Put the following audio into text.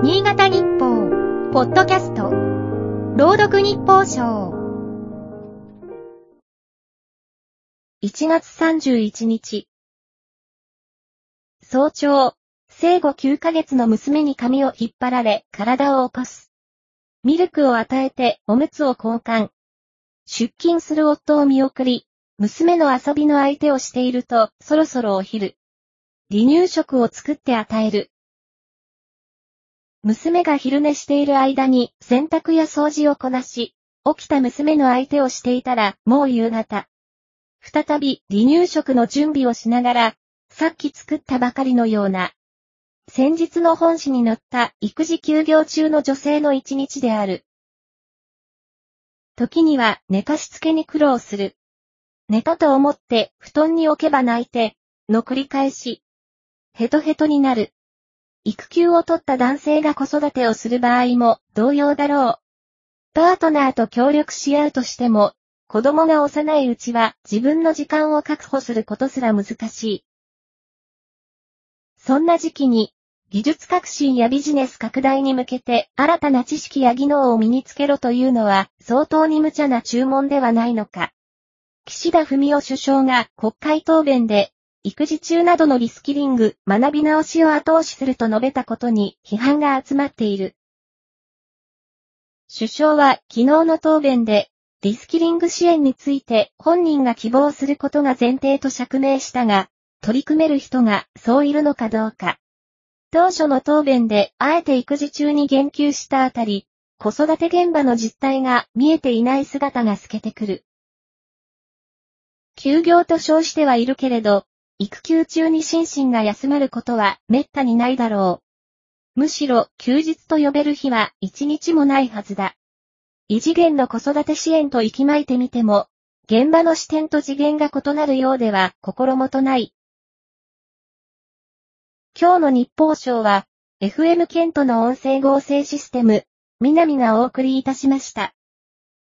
新潟日報、ポッドキャスト、朗読日報賞。1月31日。早朝、生後9ヶ月の娘に髪を引っ張られ、体を起こす。ミルクを与えて、おむつを交換。出勤する夫を見送り、娘の遊びの相手をしていると、そろそろお昼。離乳食を作って与える。娘が昼寝している間に洗濯や掃除をこなし、起きた娘の相手をしていたらもう夕方。再び離乳食の準備をしながら、さっき作ったばかりのような。先日の本誌に載った育児休業中の女性の一日である。時には寝かしつけに苦労する。寝たと思って布団に置けば泣いて、の繰り返し。ヘトヘトになる。育休を取った男性が子育てをする場合も同様だろう。パートナーと協力し合うとしても、子供が幼いうちは自分の時間を確保することすら難しい。そんな時期に、技術革新やビジネス拡大に向けて新たな知識や技能を身につけろというのは相当に無茶な注文ではないのか。岸田文雄首相が国会答弁で育児中などのリスキリング、学び直しを後押しすると述べたことに批判が集まっている。首相は昨日の答弁で、リスキリング支援について本人が希望することが前提と釈明したが、取り組める人がそういるのかどうか。当初の答弁であえて育児中に言及したあたり、子育て現場の実態が見えていない姿が透けてくる。休業と称してはいるけれど、育休中に心身が休まることは滅多にないだろう。むしろ休日と呼べる日は一日もないはずだ。異次元の子育て支援と息巻いてみても、現場の視点と次元が異なるようでは心もとない。今日の日報賞は、FM ケントの音声合成システム、南がお送りいたしました。